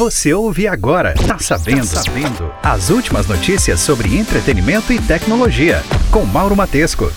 Você ouve agora, tá sabendo, tá sabendo. As últimas notícias sobre entretenimento e tecnologia, com Mauro Matesco.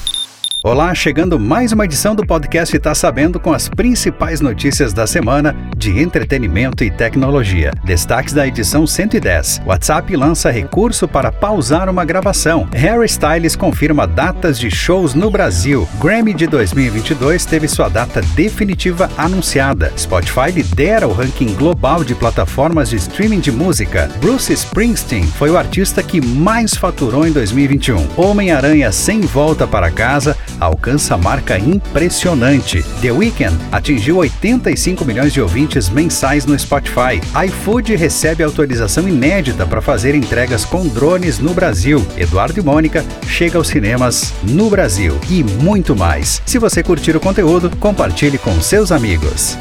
Olá, chegando mais uma edição do podcast Tá Sabendo com as principais notícias da semana de entretenimento e tecnologia. Destaques da edição 110. WhatsApp lança recurso para pausar uma gravação. Harry Styles confirma datas de shows no Brasil. Grammy de 2022 teve sua data definitiva anunciada. Spotify lidera o ranking global de plataformas de streaming de música. Bruce Springsteen foi o artista que mais faturou em 2021. Homem-Aranha sem volta para casa alcança marca impressionante. The Weeknd atingiu 85 milhões de ouvintes mensais no Spotify. iFood recebe autorização inédita para fazer entregas com drones no Brasil. Eduardo e Mônica chega aos cinemas no Brasil e muito mais. Se você curtir o conteúdo, compartilhe com seus amigos.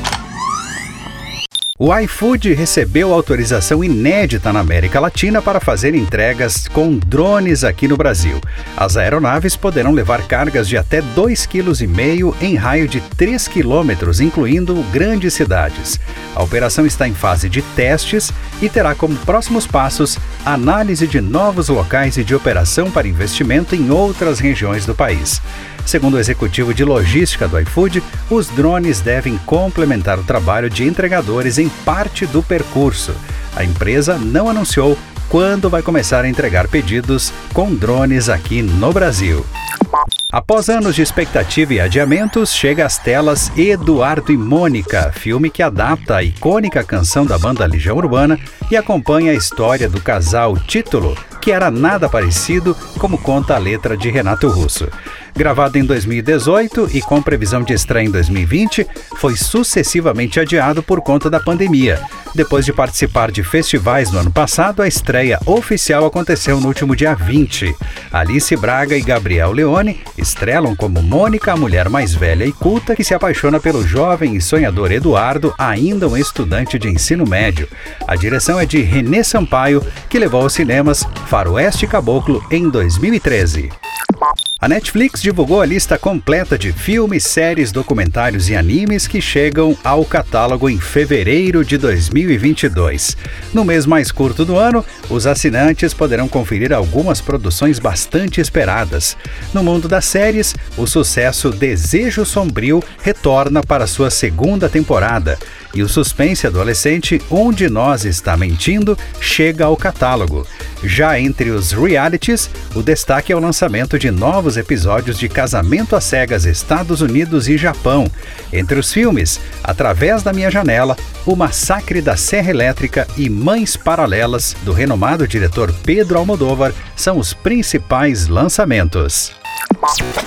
O iFood recebeu autorização inédita na América Latina para fazer entregas com drones aqui no Brasil. As aeronaves poderão levar cargas de até 2,5 kg em raio de 3 km, incluindo grandes cidades. A operação está em fase de testes e terá como próximos passos análise de novos locais e de operação para investimento em outras regiões do país. Segundo o executivo de logística do iFood, os drones devem complementar o trabalho de entregadores em parte do percurso. A empresa não anunciou quando vai começar a entregar pedidos com drones aqui no Brasil. Após anos de expectativa e adiamentos, chega às telas Eduardo e Mônica, filme que adapta a icônica canção da banda Legião Urbana e acompanha a história do casal Título, que era nada parecido, como conta a letra de Renato Russo. Gravado em 2018 e com previsão de estreia em 2020, foi sucessivamente adiado por conta da pandemia. Depois de participar de festivais no ano passado, a estreia oficial aconteceu no último dia 20. Alice Braga e Gabriel Leone estrelam como Mônica, a mulher mais velha e culta que se apaixona pelo jovem e sonhador Eduardo, ainda um estudante de ensino médio. A direção é de Renê Sampaio, que levou aos cinemas Faroeste Caboclo em 2013. A Netflix divulgou a lista completa de filmes, séries, documentários e animes que chegam ao catálogo em fevereiro de 2022. No mês mais curto do ano, os assinantes poderão conferir algumas produções bastante esperadas. No mundo das séries, o sucesso Desejo Sombrio retorna para sua segunda temporada e o suspense adolescente Onde Nós Está Mentindo chega ao catálogo. Já entre os realities, o destaque é o lançamento de novos episódios de Casamento às Cegas Estados Unidos e Japão. Entre os filmes, Através da Minha Janela, O Massacre da Serra Elétrica e Mães Paralelas, do renomado diretor Pedro Almodóvar, são os principais lançamentos.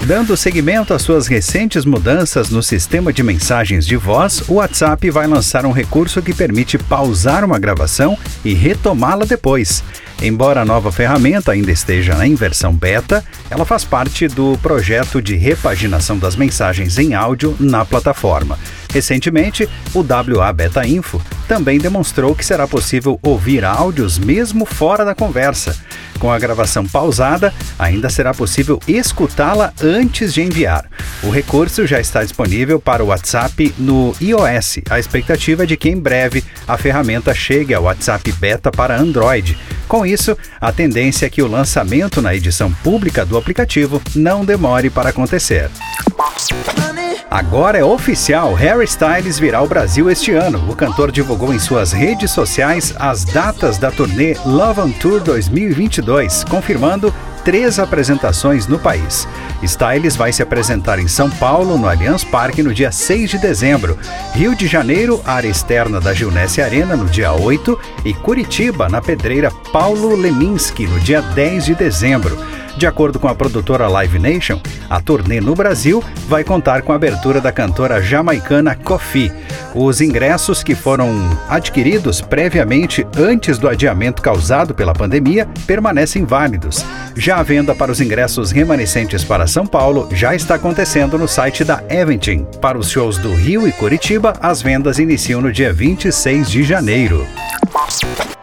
Dando seguimento às suas recentes mudanças no sistema de mensagens de voz, o WhatsApp vai lançar um recurso que permite pausar uma gravação e retomá-la depois. Embora a nova ferramenta ainda esteja em versão beta, ela faz parte do projeto de repaginação das mensagens em áudio na plataforma. Recentemente, o WA Beta Info também demonstrou que será possível ouvir áudios mesmo fora da conversa. Com a gravação pausada, ainda será possível escutá-la antes de enviar. O recurso já está disponível para o WhatsApp no iOS. A expectativa é de que em breve a ferramenta chegue ao WhatsApp Beta para Android. Com isso, a tendência é que o lançamento na edição pública do aplicativo não demore para acontecer. Agora é oficial, Harry Styles virá ao Brasil este ano. O cantor divulgou em suas redes sociais as datas da turnê Love on Tour 2022, confirmando três apresentações no país. Styles vai se apresentar em São Paulo, no Allianz Parque, no dia 6 de dezembro, Rio de Janeiro, área externa da Gilnesse Arena, no dia 8, e Curitiba, na pedreira Paulo Leminski, no dia 10 de dezembro. De acordo com a produtora Live Nation, a turnê no Brasil vai contar com a abertura da cantora jamaicana Kofi. Os ingressos que foram adquiridos previamente antes do adiamento causado pela pandemia permanecem válidos. Já a venda para os ingressos remanescentes para São Paulo já está acontecendo no site da Eventim. Para os shows do Rio e Curitiba, as vendas iniciam no dia 26 de janeiro.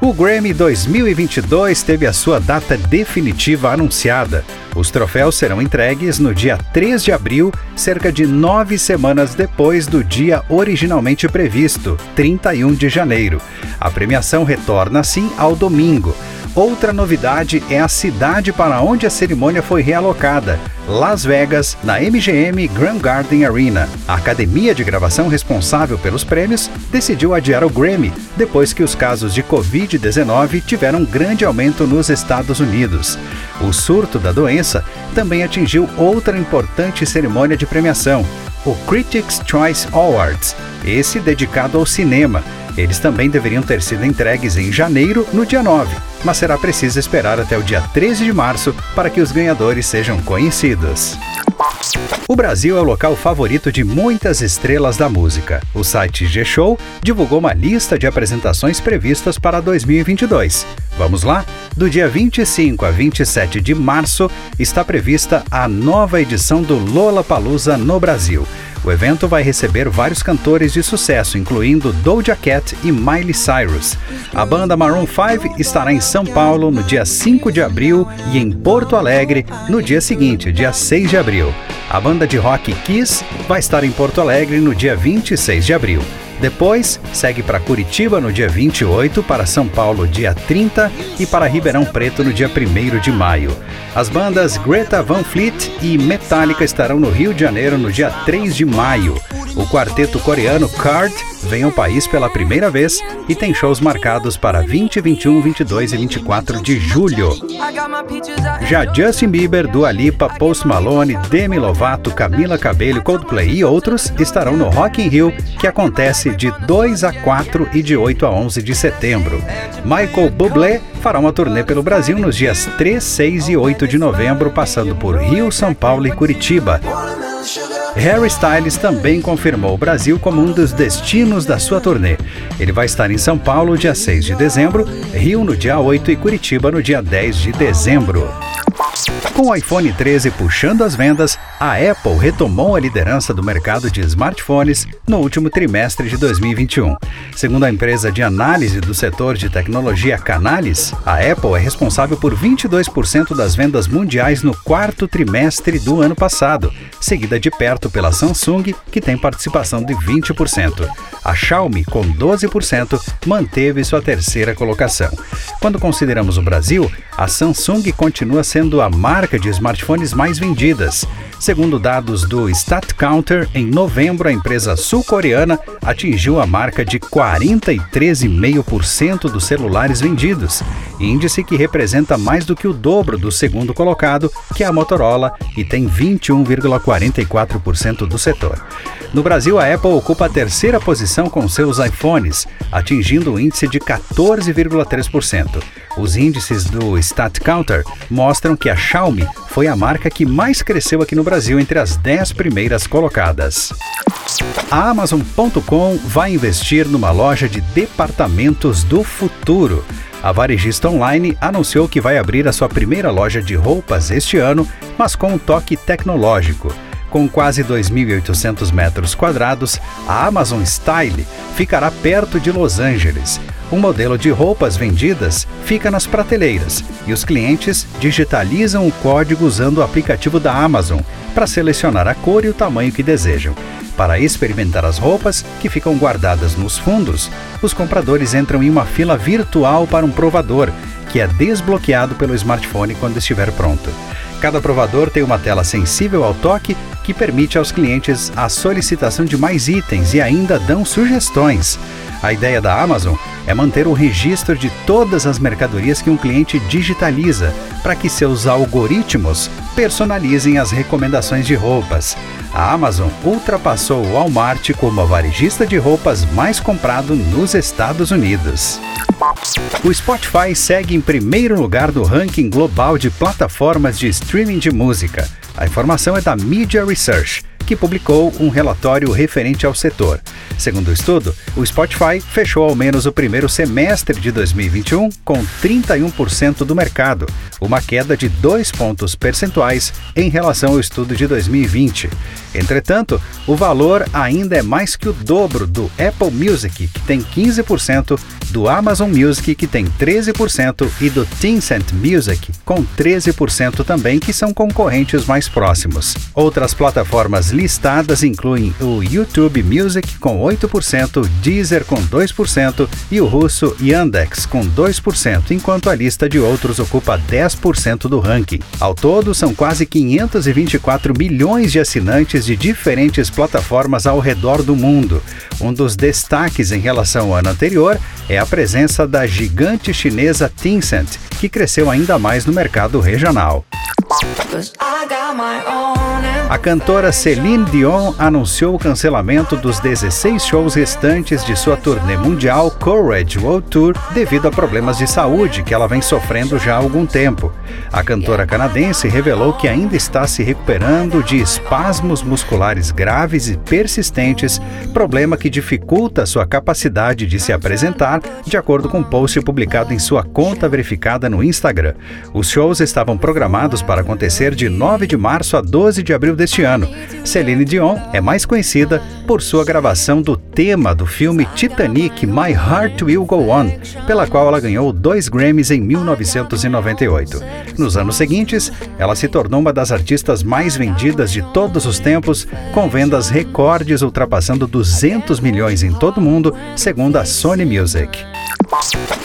O Grammy 2022 teve a sua data definitiva anunciada. Os troféus serão entregues no dia 3 de abril, cerca de nove semanas depois do dia originalmente previsto, 31 de janeiro. A premiação retorna assim ao domingo. Outra novidade é a cidade para onde a cerimônia foi realocada, Las Vegas, na MGM Grand Garden Arena. A academia de gravação responsável pelos prêmios decidiu adiar o Grammy depois que os casos de Covid-19 tiveram grande aumento nos Estados Unidos. O surto da doença também atingiu outra importante cerimônia de premiação, o Critics' Choice Awards, esse dedicado ao cinema. Eles também deveriam ter sido entregues em janeiro, no dia 9 mas será preciso esperar até o dia 13 de março para que os ganhadores sejam conhecidos. O Brasil é o local favorito de muitas estrelas da música. O site G-Show divulgou uma lista de apresentações previstas para 2022. Vamos lá? Do dia 25 a 27 de março está prevista a nova edição do Lola Palusa no Brasil. O evento vai receber vários cantores de sucesso, incluindo Doja Cat e Miley Cyrus. A banda Maroon 5 estará em São Paulo no dia 5 de abril e em Porto Alegre no dia seguinte, dia 6 de abril. A banda de rock Kiss vai estar em Porto Alegre no dia 26 de abril. Depois, segue para Curitiba no dia 28, para São Paulo dia 30 e para Ribeirão Preto no dia 1 de maio. As bandas Greta Van Fleet e Metallica estarão no Rio de Janeiro no dia 3 de maio. O quarteto coreano Card vem ao país pela primeira vez e tem shows marcados para 20, 21, 22 e 24 de julho. Já Justin Bieber, Dua Lipa, Post Malone, Demi Lovato, Camila Cabello, Coldplay e outros estarão no Rock in Rio, que acontece de 2 a 4 e de 8 a 11 de setembro. Michael Bublé fará uma turnê pelo Brasil nos dias 3, 6 e 8 de novembro, passando por Rio, São Paulo e Curitiba. Harry Styles também confirmou o Brasil como um dos destinos da sua turnê. Ele vai estar em São Paulo dia 6 de dezembro, Rio no dia 8 e Curitiba no dia 10 de dezembro. Com o iPhone 13 puxando as vendas, a Apple retomou a liderança do mercado de smartphones no último trimestre de 2021. Segundo a empresa de análise do setor de tecnologia Canalys, a Apple é responsável por 22% das vendas mundiais no quarto trimestre do ano passado, seguida de perto pela Samsung, que tem participação de 20%. A Xiaomi, com 12%, manteve sua terceira colocação. Quando consideramos o Brasil, a Samsung continua sendo a marca de smartphones mais vendidas. Segundo dados do StatCounter, em novembro a empresa sul-coreana atingiu a marca de 43,5% dos celulares vendidos, índice que representa mais do que o dobro do segundo colocado, que é a Motorola, e tem 21,44% do setor. No Brasil, a Apple ocupa a terceira posição com seus iPhones, atingindo o um índice de 14,3%. Os índices do StatCounter mostram que a Xiaomi foi a marca que mais cresceu aqui no Brasil entre as 10 primeiras colocadas. A Amazon.com vai investir numa loja de departamentos do futuro. A varejista online anunciou que vai abrir a sua primeira loja de roupas este ano, mas com um toque tecnológico. Com quase 2.800 metros quadrados, a Amazon Style ficará perto de Los Angeles. O modelo de roupas vendidas fica nas prateleiras e os clientes digitalizam o código usando o aplicativo da Amazon para selecionar a cor e o tamanho que desejam. Para experimentar as roupas, que ficam guardadas nos fundos, os compradores entram em uma fila virtual para um provador, que é desbloqueado pelo smartphone quando estiver pronto. Cada provador tem uma tela sensível ao toque que permite aos clientes a solicitação de mais itens e ainda dão sugestões. A ideia da Amazon é manter o registro de todas as mercadorias que um cliente digitaliza, para que seus algoritmos personalizem as recomendações de roupas. A Amazon ultrapassou o Walmart como a varejista de roupas mais comprado nos Estados Unidos. O Spotify segue em primeiro lugar do ranking global de plataformas de streaming de música. A informação é da Media Research. Que publicou um relatório referente ao setor. Segundo o estudo, o Spotify fechou ao menos o primeiro semestre de 2021 com 31% do mercado, uma queda de dois pontos percentuais em relação ao estudo de 2020. Entretanto, o valor ainda é mais que o dobro do Apple Music, que tem 15%, do Amazon Music, que tem 13%, e do Tencent Music, com 13% também, que são concorrentes mais próximos. Outras plataformas listadas incluem o YouTube Music, com 8%, Deezer, com 2%, e o russo Yandex, com 2%, enquanto a lista de outros ocupa 10% do ranking. Ao todo, são quase 524 milhões de assinantes de diferentes plataformas ao redor do mundo. Um dos destaques em relação ao ano anterior é a presença da gigante chinesa Tencent, que cresceu ainda mais no mercado regional. A cantora Celine Dion anunciou o cancelamento dos 16 shows restantes de sua turnê mundial Courage World Tour devido a problemas de saúde que ela vem sofrendo já há algum tempo. A cantora canadense revelou que ainda está se recuperando de espasmos musculares graves e persistentes, problema que dificulta sua capacidade de se apresentar, de acordo com um post publicado em sua conta verificada no Instagram. Os shows estavam programados para acontecer de 9 de março a 12 de abril deste ano. Celine Dion é mais conhecida por sua gravação do tema do filme Titanic My Heart Will Go On, pela qual ela ganhou dois Grammys em 1998. Nos anos seguintes, ela se tornou uma das artistas mais vendidas de todos os tempos, com vendas recordes ultrapassando 200 milhões em todo o mundo, segundo a Sony Music.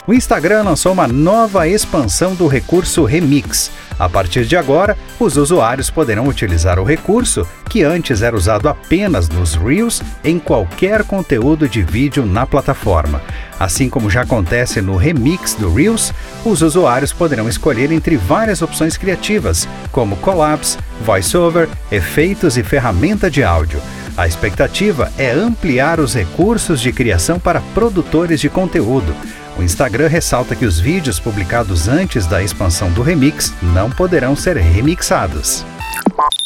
O Instagram lançou uma nova expansão do recurso Remix. A partir de agora, os usuários poderão utilizar o recurso, que antes era usado apenas nos Reels, em qualquer conteúdo de vídeo na plataforma. Assim como já acontece no Remix do Reels, os usuários poderão escolher entre várias opções criativas, como collabs, voiceover, efeitos e ferramenta de áudio. A expectativa é ampliar os recursos de criação para produtores de conteúdo. O Instagram ressalta que os vídeos publicados antes da expansão do remix não poderão ser remixados.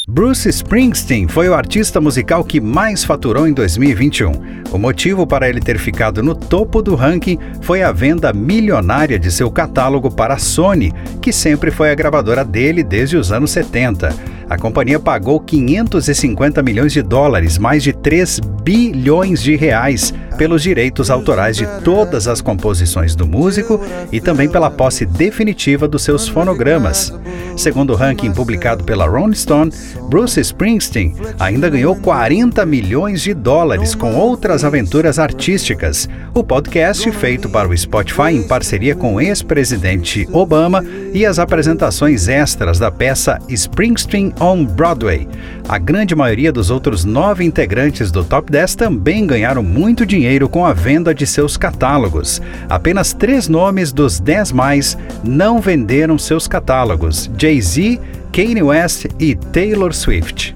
Bruce Springsteen foi o artista musical que mais faturou em 2021. O motivo para ele ter ficado no topo do ranking foi a venda milionária de seu catálogo para a Sony, que sempre foi a gravadora dele desde os anos 70. A companhia pagou 550 milhões de dólares, mais de 3 bilhões de reais, pelos direitos autorais de todas as composições do músico e também pela posse definitiva dos seus fonogramas. Segundo o ranking publicado pela Rolling Stone, Bruce Springsteen ainda ganhou 40 milhões de dólares com outras aventuras artísticas. O podcast, feito para o Spotify em parceria com o ex-presidente Obama, e as apresentações extras da peça Springsteen on Broadway. A grande maioria dos outros nove integrantes do Top 10 também ganharam muito dinheiro com a venda de seus catálogos. Apenas três nomes dos 10 mais não venderam seus catálogos: Jay-Z, Kanye West e Taylor Swift.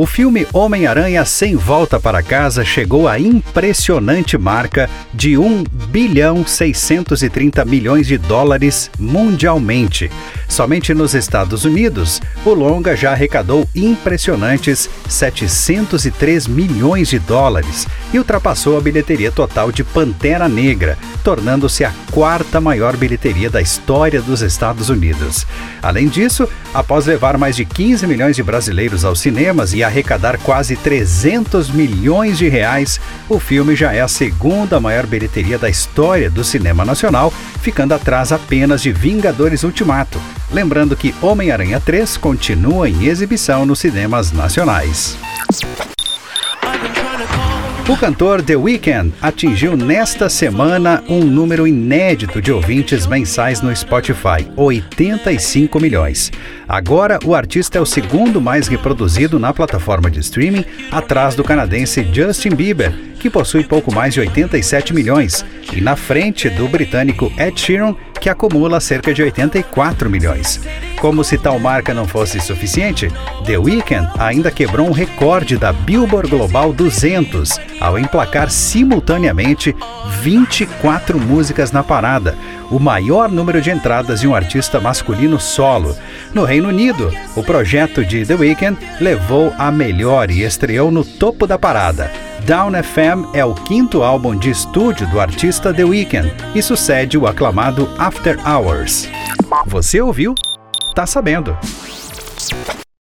O filme Homem-Aranha Sem Volta para Casa chegou à impressionante marca de 1 bilhão 630 milhões de dólares mundialmente. Somente nos Estados Unidos, o longa já arrecadou impressionantes 703 milhões de dólares e ultrapassou a bilheteria total de Pantera Negra, tornando-se a quarta maior bilheteria da história dos Estados Unidos. Além disso, após levar mais de 15 milhões de brasileiros aos cinemas e arrecadar quase 300 milhões de reais, o filme já é a segunda maior bilheteria da história do cinema nacional, ficando atrás apenas de Vingadores Ultimato. Lembrando que Homem-Aranha 3 continua em exibição nos cinemas nacionais. O cantor The Weeknd atingiu nesta semana um número inédito de ouvintes mensais no Spotify, 85 milhões. Agora, o artista é o segundo mais reproduzido na plataforma de streaming, atrás do canadense Justin Bieber, que possui pouco mais de 87 milhões, e na frente do britânico Ed Sheeran, que acumula cerca de 84 milhões. Como se tal marca não fosse suficiente, The Weeknd ainda quebrou um recorde da Billboard Global 200 ao emplacar simultaneamente 24 músicas na parada, o maior número de entradas de um artista masculino solo. No Reino Unido, o projeto de The Weeknd levou a melhor e estreou no topo da parada. Down FM é o quinto álbum de estúdio do artista The Weeknd e sucede o aclamado After Hours. Você ouviu? Tá sabendo.